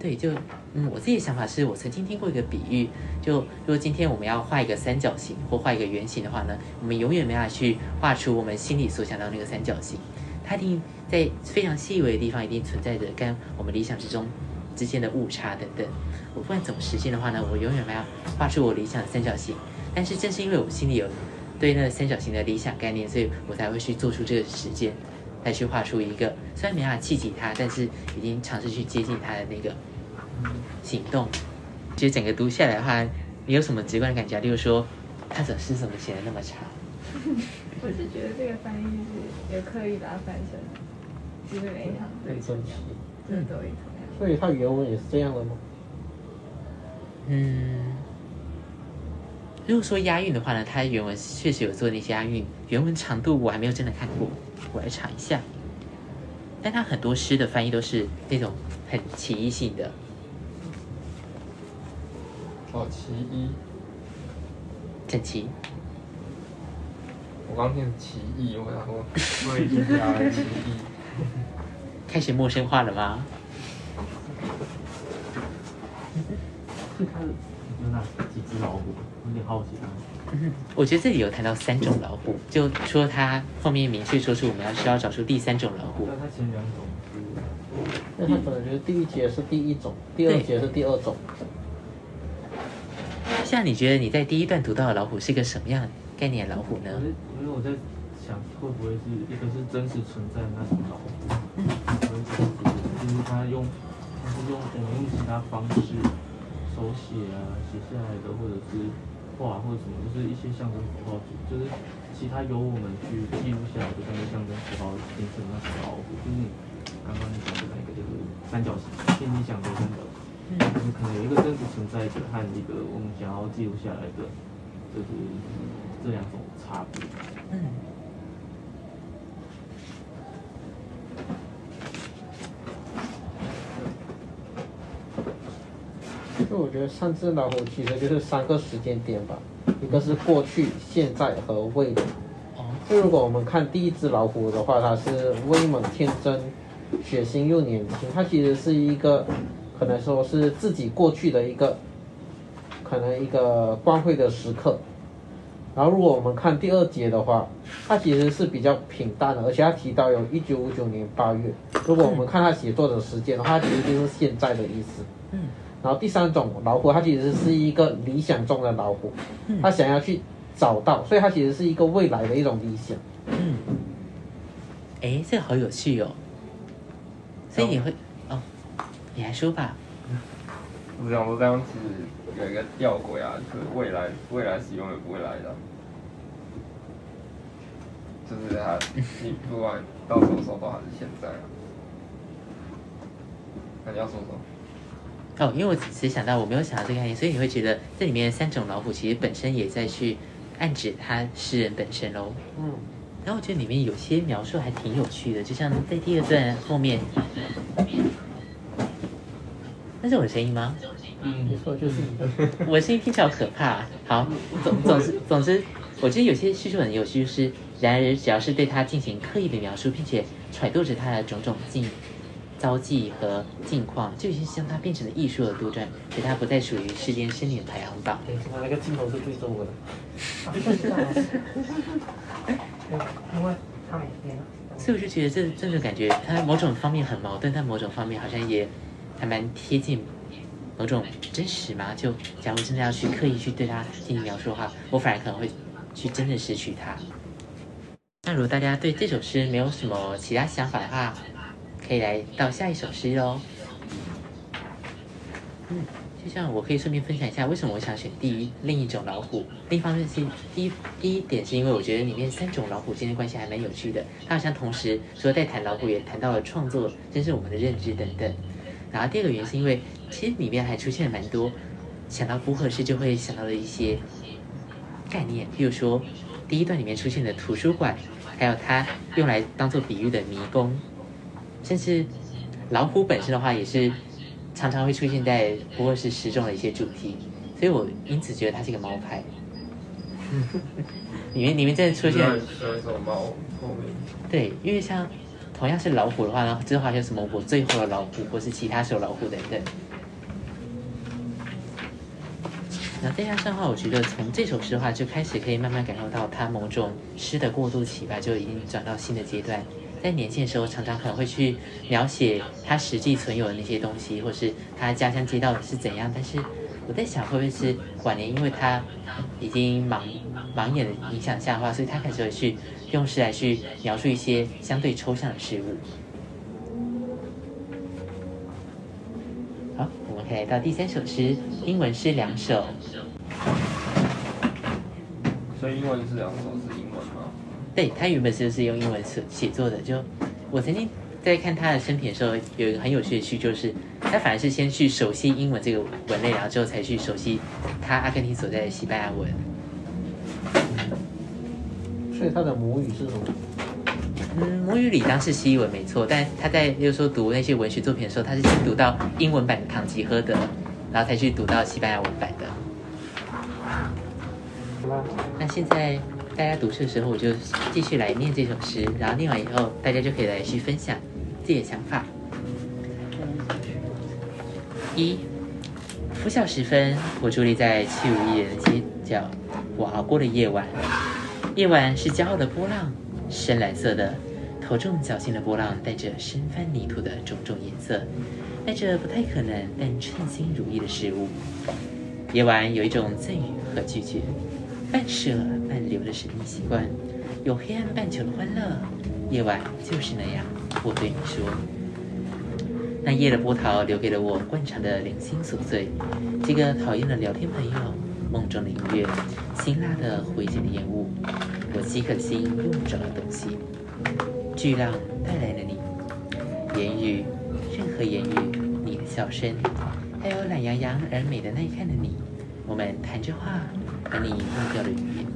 对，就嗯，我自己的想法是我曾经听过一个比喻，就如果今天我们要画一个三角形或画一个圆形的话呢，我们永远没办法去画出我们心里所想到那个三角形，它一定在非常细微的地方一定存在着跟我们理想之中之间的误差等等。我不管怎么实现的话呢，我永远没有画出我理想的三角形。但是正是因为我心里有对那个三角形的理想概念，所以我才会去做出这个实践，来去画出一个虽然没办法企及它，但是已经尝试去接近它的那个行动。其实整个读下来的话，你有什么直观的感觉？例如说，他的诗怎么写的那么长？
我是觉得这个翻译是有刻意把它翻成，就是每一行对成这样，真的都一场。
所以它原文也是这样的吗？
嗯，如果说押韵的话呢，它原文确实有做那些押韵，原文长度我还没有真的看过，我来查一下。但它很多诗的翻译都是那种很奇异性的，
哦，奇异，
整齐。
我刚念奇异，我想说会一加了奇异。
开始陌生化了吗？
是他有哪几只老虎？有点好奇他。
我觉得这里有谈到三种老虎，就说他后面明确说出我们要需要找出第三种老虎
那。他前两种是
那他可能觉得第一节是第一种，第二节是第二种。
像你觉得你在第一段读到的老虎是个什么样概念的老虎呢
我？是因为我在想，会不会是一个是真实存在的那种老虎，有一种是就是他用，他是用我们用其他方式手写啊写下来的，或者是画或者什么，就是一些象征符号，就是其他由我们去记录下来的那个象征符号形成那种老虎，就是你刚刚你讲的那个就是三角形，天你想的三角形。就是可能有一个真实存在的和一个我们想要记录下来的，就是这两种差别。
嗯，
就我觉得上次老虎其实就是三个时间点吧，一个是过去、现在和未来。
哦，
就如果我们看第一只老虎的话，它是威猛天真、血腥又年轻，它其实是一个可能说是自己过去的一个可能一个光辉的时刻。然后如果我们看第二节的话，它其实是比较平淡的，而且它提到有一九五九年八月。如果我们看它写作的时间的话，它其实就是现在的意思。
嗯。
然后第三种老虎，它其实是一个理想中的老虎，它想要去找到，所以它其实是一个未来的一种理想。
嗯。哎，这个好有趣哦。所以你会哦，你来说吧。
我想说这样其实有一个吊诡啊，就是未来未来是永远不会来的，就是它你不管到什么时候都还是现在啊。那你要说什么？
哦，因为我只是想到我没有想到这个概念，所以你会觉得这里面三种老虎其实本身也在去暗指他诗人本身喽。嗯。然后我觉得里面有些描述还挺有趣的，就像在第二段后面，那是我的声音吗？
嗯，没错，就是你的。
我的声音听起来好可怕。好，总总之总之，我觉得有些叙述很有趣，就是然而只要是对他进行刻意的描述，并且揣度着他的种种境遭际和境况，就已经将他变成了艺术的杜撰，使他不再属于世间生年排行榜。
对，那个镜头是对着我的。
因为他每天
所以我就觉得这这种感觉，它某种方面很矛盾，但某种方面好像也还蛮贴近某种真实嘛。就假如真的要去刻意去对它进行描述的话，我反而可能会去真的失去它。那如果大家对这首诗没有什么其他想法的话，可以来到下一首诗哦。嗯。就像我可以顺便分享一下，为什么我想选第一另一种老虎。另一方面是第一第一点是因为我觉得里面三种老虎之间的关系还蛮有趣的，它好像同时说在谈老虎，也谈到了创作，真是我们的认知等等。然后第二个原因是因为其实里面还出现了蛮多想到不合适就会想到的一些概念，譬如说第一段里面出现的图书馆，还有它用来当做比喻的迷宫，甚至老虎本身的话也是。常常会出现在不过是诗中的一些主题，所以我因此觉得它是一个猫派。里面里面真的出现
猫
对，因为像同样是老虎的话呢，之后还有什么我最后的老虎，或是其他首老虎等等。那再加上的话，我觉得从这首诗的话就开始可以慢慢感受到他某种诗的过渡期吧，就已经转到新的阶段。在年轻的时候，常常可能会去描写他实际存有的那些东西，或是他家乡街道是怎样。但是我在想，会不会是晚年，因为他已经盲盲眼的影响下的话，所以他开始会去用诗来去描述一些相对抽象的事物。好，我们可以来到第三首诗，英文诗两首。
所以英文是两首是英文吗？
对他原本就是用英文写写作的，就我曾经在看他的生平的时候，有一个很有趣的趣，就是他反而是先去熟悉英文这个文类，然后之后才去熟悉他阿根廷所在的西班牙文。
所以他的母语是什么？
嗯，母语理当是西文没错，但他在就是说读那些文学作品的时候，他是先读到英文版的《唐吉诃德》，然后才去读到西班牙文版的。那现在。大家读诗的时候，我就继续来念这首诗，然后念完以后，大家就可以来去分享自己的想法。一，拂晓时分，我伫立在气无一人的街角，我熬过了夜晚。夜晚是骄傲的波浪，深蓝色的，头重脚轻的波浪，带着深翻泥土的种种颜色，带着不太可能但称心如意的事物。夜晚有一种赠予和拒绝。半舍半留的神秘习惯，有黑暗半球的欢乐。夜晚就是那样，我对你说。那夜的波涛留给了我惯常的零星琐碎，几个讨厌的聊天朋友，梦中的音乐，辛辣的回剪的烟雾，我饥渴心用不着的东西。巨浪带来了你，言语，任何言语，你的笑声，还有懒洋洋而美的耐看的你，我们谈着话。把你忘掉了语言。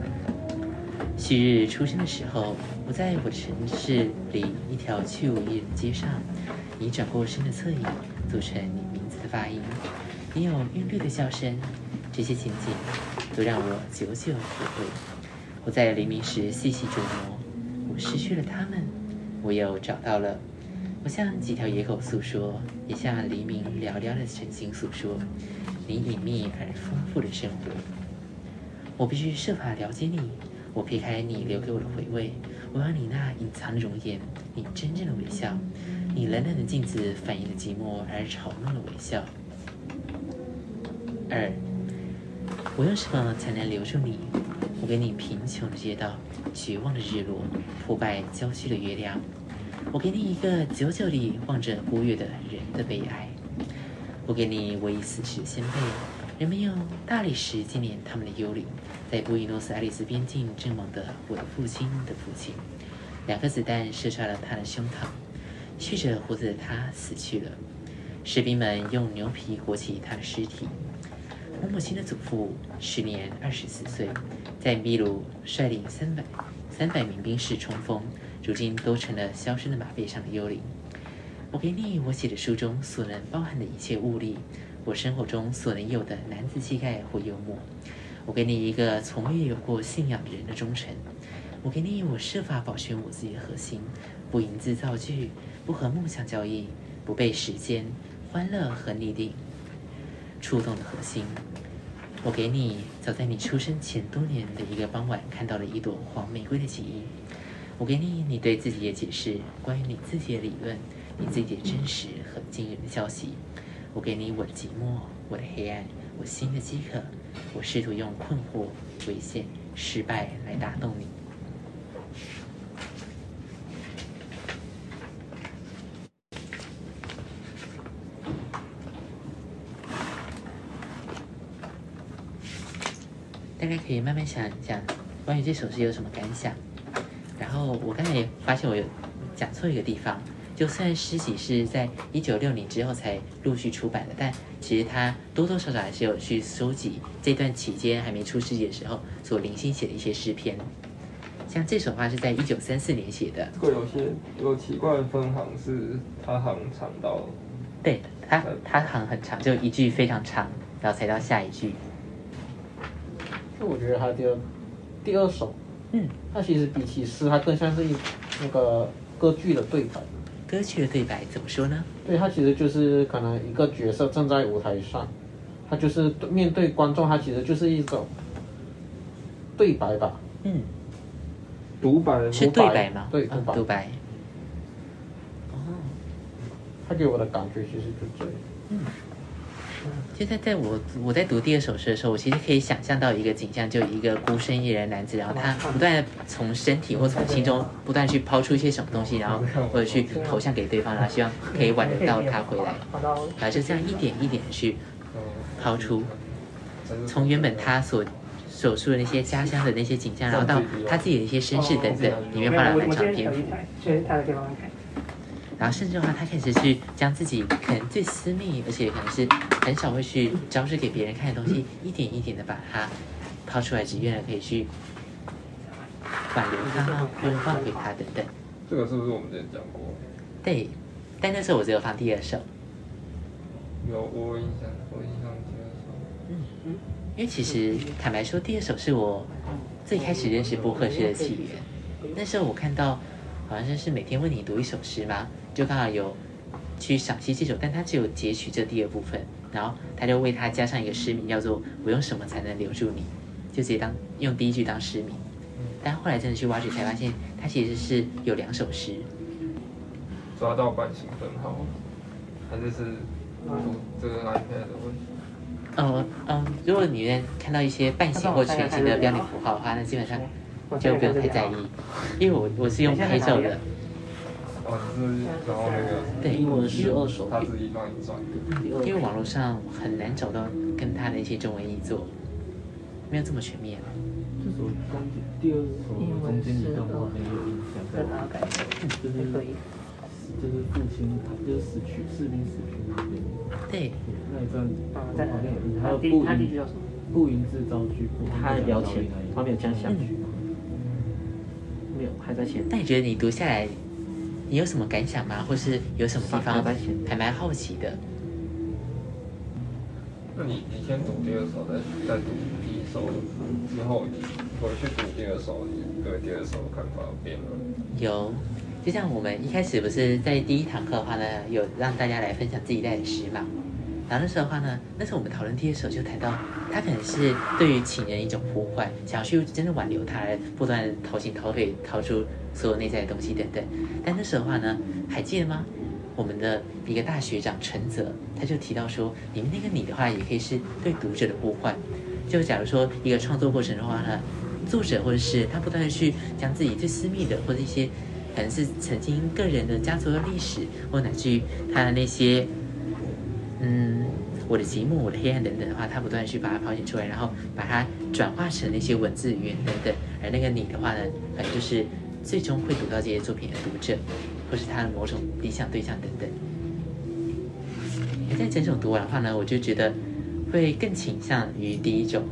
旭日出生的时候，我在我的城市里一条去无一人的街上，你转过身的侧影，组成你名字的发音。你有韵律的笑声，这些情景都让我久久回味。我在黎明时细细琢磨，我失去了他们，我又找到了。我向几条野狗诉说，也向黎明寥寥的晨星诉说，你隐秘而丰富的生活。我必须设法了解你。我撇开你留给我的回味，我要你那隐藏的容颜，你真正的微笑，你冷冷的镜子反映的寂寞而嘲弄的微笑。二，我用什么才能留住你？我给你贫穷的街道，绝望的日落，破败郊区的月亮。我给你一个久久地望着孤月的人的悲哀。我给你唯一死去的先辈，人们用大理石纪念他们的幽灵，在布宜诺斯艾利斯边境阵亡的我的父亲的父亲。两颗子弹射穿了他的胸膛，蓄着胡子的他死去了。士兵们用牛皮裹起他的尸体。我母亲的祖父时年二十四岁，在秘鲁率领三百三百名兵士冲锋，如今都成了消失的马背上的幽灵。我给你我写的书中所能包含的一切物力，我生活中所能有的男子气概或幽默。我给你一个从未有过信仰的人的忠诚。我给你我设法保全我自己的核心，不吟字造句，不和梦想交易，不被时间、欢乐和拟定触动的核心。我给你早在你出生前多年的一个傍晚看到了一朵黄玫瑰的记忆。我给你你对自己的解释，关于你自己的理论。你自己的真实和惊人的消息，我给你我的寂寞，我的黑暗，我心的饥渴，我试图用困惑、危险、失败来打动你。大家可以慢慢想一想，关于这首诗有什么感想。然后我刚才也发现我有讲错一个地方。就虽然诗集是在一九六零之后才陆续出版的，但其实他多多少少还是有去收集这段期间还没出诗集的时候所零星写的一些诗篇。像这首话是在一九三四年写的。
这个有些有奇怪的分行是它行长到，
对，它它行很长，就一句非常长，然后才到下一句。
就我觉得他第二第二首，嗯，它其实比起诗，它更像是一那个歌剧的对白。
歌曲的对白怎么说呢？
对他其实就是可能一个角色站在舞台上，他就是面对观众，他其实就是一种对白吧。
嗯，
独白
是对白吗？
对，独白。
独白。
哦，他给我的感觉其实就这样。嗯。
就在在我我在读第二首诗的时候，我其实可以想象到一个景象，就一个孤身一人男子，然后他不断的从身体或从心中不断去抛出一些什么东西，然后或者去投向给对方，然后希望可以挽得到他回来，然后就这样一点一点的去抛出，从原本他所所述的那些家乡的那些景象，然后到他自己的一些身世等等，里面花了蛮长篇幅。然后甚至的话，他开始去将自己可能最私密，而且可能是很少会去昭示给别人看的东西，一点一点的把它抛出来，只愿可以去挽留他，或者放给他等等。
这个是不是我们之前讲过？
对，但那时候我只有放第二首。
有我印象，我印象第二首。
嗯嗯，因为其实坦白说，第二首是我最开始认识波赫士的起源。那时候我看到好像是每天为你读一首诗吗？就刚好有去赏析这首，但他只有截取这第二部分，然后他就为他加上一个诗名，叫做“我用什么才能留住你”，就直接当用第一句当诗名。但后来真的去挖掘，才发现他其实是有两首诗。
抓到版型分号，还是是这个 iPad 的问题？
嗯嗯，如果你能看到一些半形或全形的标点符号的话，那基本上就不用太在意，因为我我是用拍照的。
哦，是然后那个
对，
英文十二首，
他自己帮你转。
因为网络上很难找到跟他的一些中文译作，没有这么全面。
这首中间第二首中间一段话很有印象，在就是就是父亲他就是死去士兵死去那边。
对，
那一段好像有，还有步音步云制造句，
他聊前，他没有降下去，没有还在前。
那你觉得你读下来？你有什么感想吗？或是有什么地方还蛮好奇的？
那你你先读第二首，再再读第一首，之后回去读第二首，你对第二首看法变了？
有，就像我们一开始不是在第一堂课的话呢，有让大家来分享自己在的诗嘛？然后那时候的话呢，那时候我们讨论题的时候就谈到，他可能是对于情人一种呼唤，想要去真的挽留他，不断掏心掏肺，掏出所有内在的东西等等。但那时候的话呢，还记得吗？我们的一个大学长陈泽，他就提到说，里面那个你的话，也可以是对读者的呼唤。就假如说一个创作过程的话呢，作者或者是他不断的去将自己最私密的或者一些可能是曾经个人的家族的历史，或乃至于他的那些，嗯，我的寂寞、我的黑暗等等的话，他不断去把它抛显出来，然后把它转化成那些文字语言等等。而那个你的话呢，可能就是最终会读到这些作品的读者。或是他的某种理想对象等等，在整种读完的话呢，我就觉得会更倾向于第一种。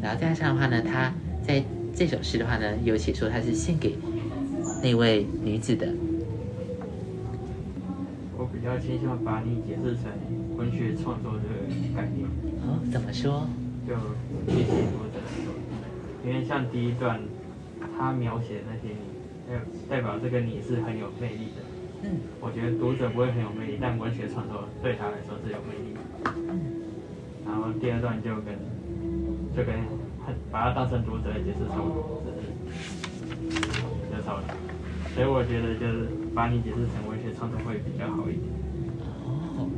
然后再加上的话呢，他在这首诗的话呢，有写说他是献给那位女子的。
较倾向把你解释成文学创作的概念。
哦，怎么说？
就具体读者说，因为像第一段，他描写那些你。代表这个你是很有魅力的，嗯，我觉得读者不会很有魅力，但文学创作对他来说是有魅力。嗯，然后第二段就跟就跟把它当成读者来解释创作，只是比较少的，所以我觉得就是把你解释成文学创作会比较好一点。
哦，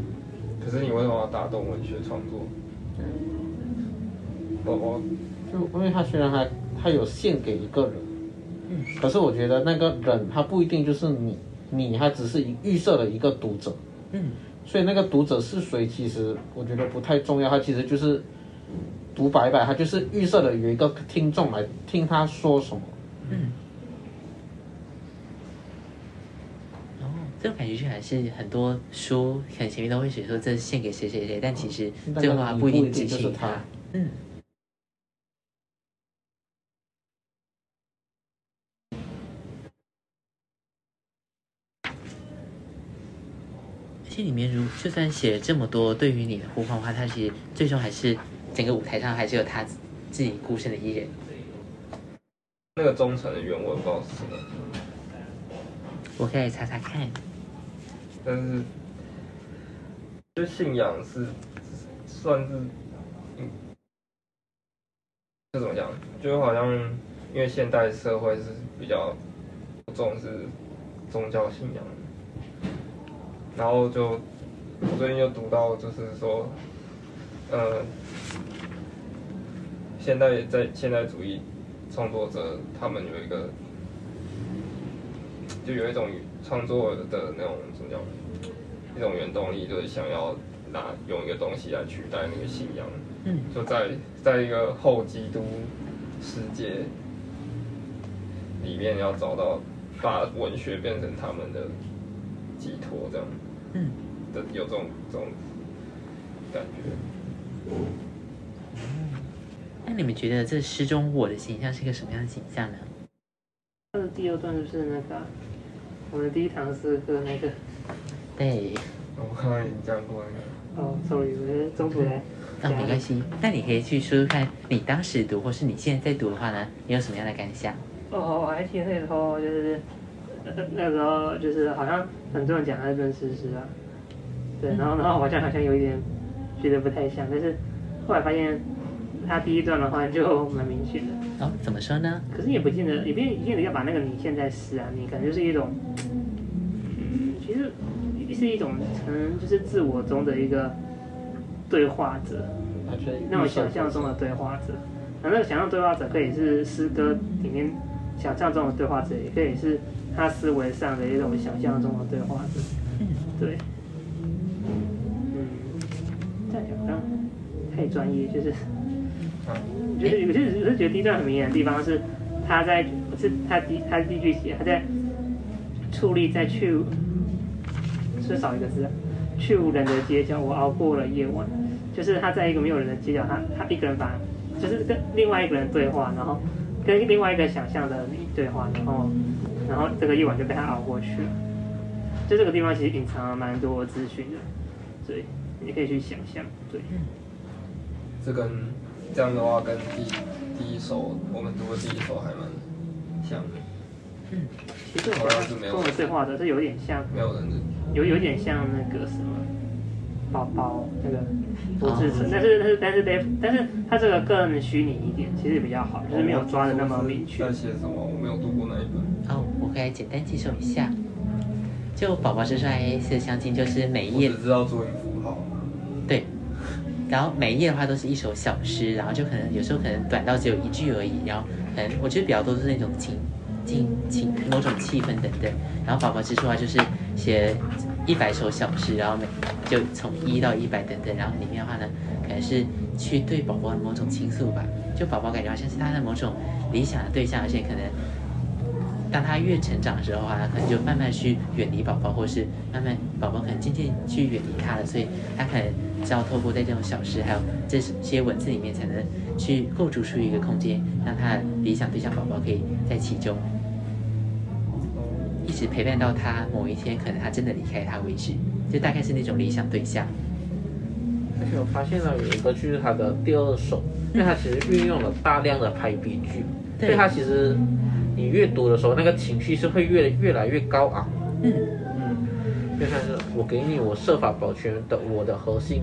可是你为什么要打动文学创作？我我
就因为他虽然还他有献给一个人。可是我觉得那个人他不一定就是你，你他只是预设了一个读者，嗯，所以那个读者是谁，其实我觉得不太重要，他其实就是读白白，他就是预设的有一个听众来听他说什么，嗯，
哦，这种感觉就还是很多书很前面都会写说这是献给谁谁谁，但其实这话不一定指是他，嗯。里面如就算写了这么多对于你的呼唤的话，他其实最终还是整个舞台上还是有他自己孤身的一人。
那个忠诚的原文不知道是什么，
我可以查查看。
但是，就信仰是算是，嗯，这怎么讲？就好像因为现代社会是比较重视宗教信仰。然后就，我最近又读到，就是说，呃，现代在现代主义创作者，他们有一个，就有一种创作的那种怎么讲，一种原动力，就是想要拿用一个东西来取代那个信仰，嗯，就在在一个后基督世界里面，要找到把文学变成他们的。寄托这样，嗯，的有这种这种感觉。
那你们觉得这诗中我的形象是一个什么样的形象呢？
他的第二段就是那个我们第一堂诗歌那个。
对。
我刚刚已经讲过那
个。哦，sorry，我中途来。
那没关系，那你可以去说说看，你当时读或是你现在在读的话呢，你有什么样的感想？
哦，我还记得那时候就是。那时候就是好像很多人讲他是论诗诗啊，对，然后然后好像好像有一点觉得不太像，但是后来发现他第一段的话就蛮明显的。
哦，怎么说呢？
可是也不见得，也不一定要把那个你现在诗啊，你可能就是一种，嗯，其实是一种可能就是自我中的一个对话者，那种想象中的对话者，那那个想象对话者可以是诗歌里面想象中的对话者，也可以是。他思维上的一种想象中的对话者，对，嗯，这样讲好像太专业，就是，就是有些人是觉得第一段很明显的地方是，他在是他第他第一句写他在矗立在去，是少一个字，去无人的街角，我熬过了夜晚，就是他在一个没有人的街角，他他一个人把，就是跟另外一个人对话，然后跟另外一个想象的对话，然后。然后这个夜晚就被他熬过去了，就这个地方其实隐藏了蛮多资讯的，对，你可以去想象，对。
这跟这样的话跟第第一首我们读的第一首还蛮像的。
嗯，其实好像是没有跟我对话的，这有点像，
没有人的，
有有点像那个什么，宝宝那个罗志成，但是但是但是得，但是他这个更虚拟一点，其实比较好，就是没有抓的那么明确。
在写什么？我没有读过那一本。
哦，我可以简单介绍一下。就宝宝是帅 A 色相近，就是每一页
只知道注音符号。
对。然后每一页的话都是一首小诗，然后就可能有时候可能短到只有一句而已，然后可能我觉得比较多是那种情境情某种气氛等等。然后宝宝之书啊，就是写一百首小诗，然后每就从一到一百等等，然后里面的话呢，可能是去对宝宝的某种倾诉吧，就宝宝感觉好像是他的某种理想的对象，而且可能。当他越成长的时候啊，他可能就慢慢去远离宝宝，或是慢慢宝宝可能渐渐去远离他了，所以他可能只要透过在这种小事还有这些文字里面，才能去构筑出一个空间，让他的理想对象宝宝可以在其中一直陪伴到他某一天，可能他真的离开他为止，就大概是那种理想对象。
而且我发现了有一个就是他的第二首，因为他其实运用了大量的排比句，所以他其实。你阅读的时候，那个情绪是会越越来越高昂。嗯嗯，就像是我给你，我设法保全的我的核心，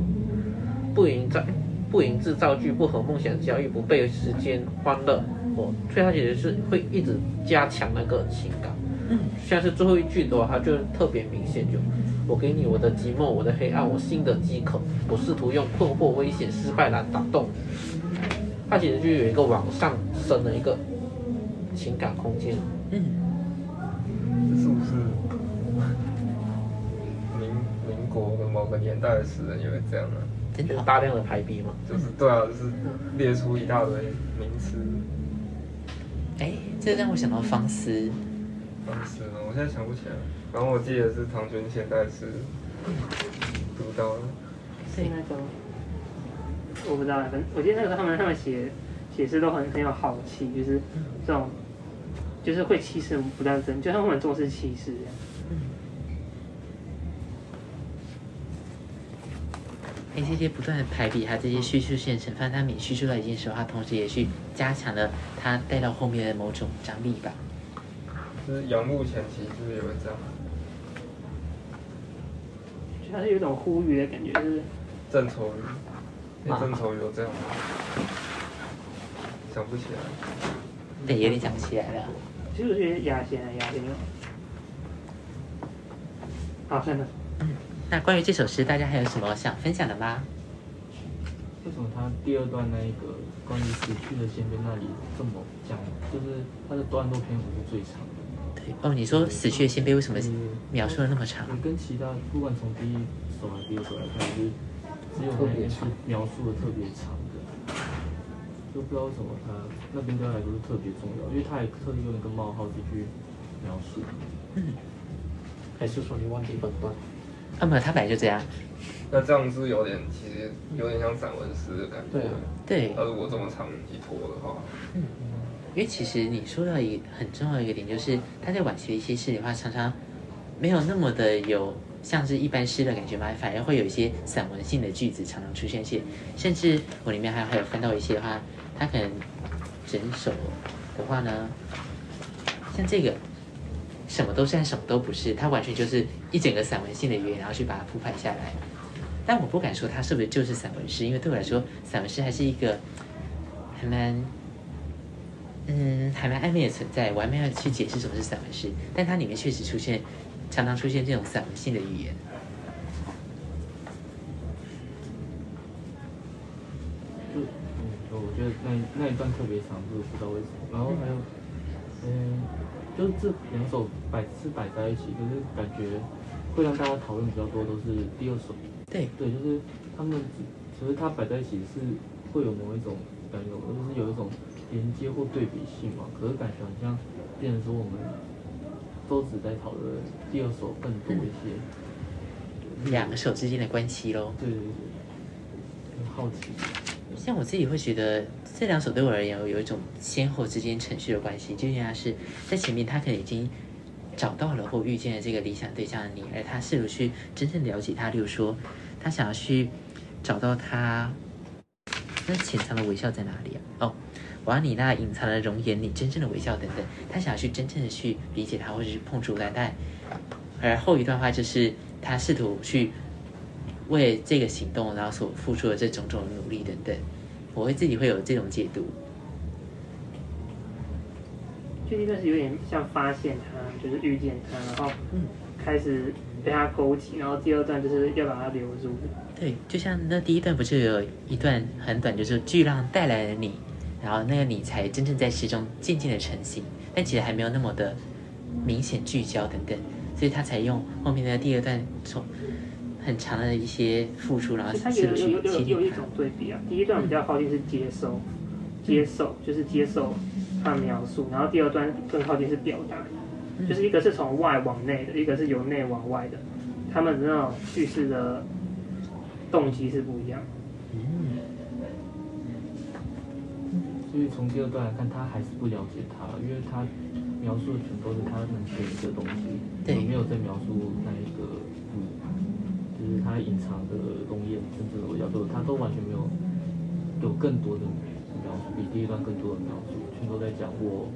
不营造不营制造句，不和梦想交易，不被时间欢乐。我，所以它其实是会一直加强那个情感。嗯，像是最后一句的话，它就特别明显，就我给你我的寂寞，我的黑暗，我心的饥渴，我试图用困惑、危险、失败来打动。它其实就有一个往上升的一个。情感空间，嗯，这
是不是民民国的某个年代的诗人也会这样呢？
就大量的排比嘛，
就是对啊，就是列出一大堆名词。
哎，这让我想到方思。
方思呢？我现在想不起来。然后我记得是唐君现代诗读到了。
是那个，我不知道，反正我记得那个他们他们写写诗都很很有豪气，就是这种。就是会气势不断增，就像我们重视气势一样。
哎，这些不断的排比，它这些叙述线程，发现它每叙述到一件事，它同时也去加强了它带到后面的某种张力吧。
就是仰慕前期是不是也会这样？
就它是有一种呼吁的感觉，就是
郑愁予，郑愁予有这样吗？想不起来。
对，有点想不起来了。
其实是雅贤啊，雅贤。好，看到。
嗯，那关于这首诗，大家还有什么想分享的吗？
为什么他第二段那一个关于死去的先辈那里这么讲？就是他的段落篇幅是最长的。
对哦，你说死去的先辈为什么描述的那么长？
跟其他不管从第一首还是第二首来看，就是只有那边是描述的特别长的。都不知道为什么他那边对他来说是特别重要，因为他也特意用一个冒号进去描述。嗯，还是说你忘记本段？
啊，没有，他本来就这样。
那这样是有点，其实有点像散文诗的感觉。对啊，
对。
他如果这么长一坨的话，嗯，
因为其实你说到一很重要的一个点，就是他在晚期的一些诗里话，常常没有那么的有像是一般诗的感觉嘛，反而会有一些散文性的句子常常出现些，甚至我里面还还有翻到一些的话。他可能整首的话呢，像这个什么都算什么都不是，它完全就是一整个散文性的语言，然后去把它铺排下来。但我不敢说它是不是就是散文诗，因为对我来说，散文诗还是一个还蛮嗯还蛮暧昧的存在。我还没有去解释什么是散文诗，但它里面确实出现常常出现这种散文性的语言。
觉得那那一段特别长，就是不知道为什么。然后还有，嗯，就是这两首摆是摆在一起，可是感觉会让大家讨论比较多，都是第二首。
对
对，就是他们其实它摆在一起是会有某一种感觉，就是有一种连接或对比性嘛。可是感觉好像变成说我们都只在讨论第二首更多一些
两首之间的关系喽。
对对对，很好奇。
像我自己会觉得这两首对我而言有一种先后之间程序的关系，就像是在前面他可能已经找到了或遇见了这个理想对象的你，而他试图去真正了解他，例如说他想要去找到他那潜藏的微笑在哪里啊？哦，我要你那隐藏的容颜，你真正的微笑等等，他想要去真正的去理解他，或者是碰触他，但而后一段话就是他试图去为这个行动然后所付出的这种种努力等等，我会自己会有这种解读。
就第一段是有点像发现他，就是遇见他，然后开始被他勾起，然后第二段就是要把他留住。
对，就像那第一段不是有一段很短，就是巨浪带来了你，然后那个你才真正在诗中渐渐的成型，但其实还没有那么的明显聚焦等等，所以他才用后面的第二段从很强的一些付出，然后
他有有有有一种对比啊，第一段比较靠近是接收，接受就是接受。他描述，然后第二段更靠近是表达，就是一个是从外往内的，一个是由内往外的，他们那种叙事的动机是不一样。嗯，
所以从第二段来看，他还是不了解他，因为他描述的全都是他能给的东西，对，没有在描述那一个是他隐藏的工业，甚至我要做，他都完全没有有更多的描述，比第一段更多的描述。全都在讲我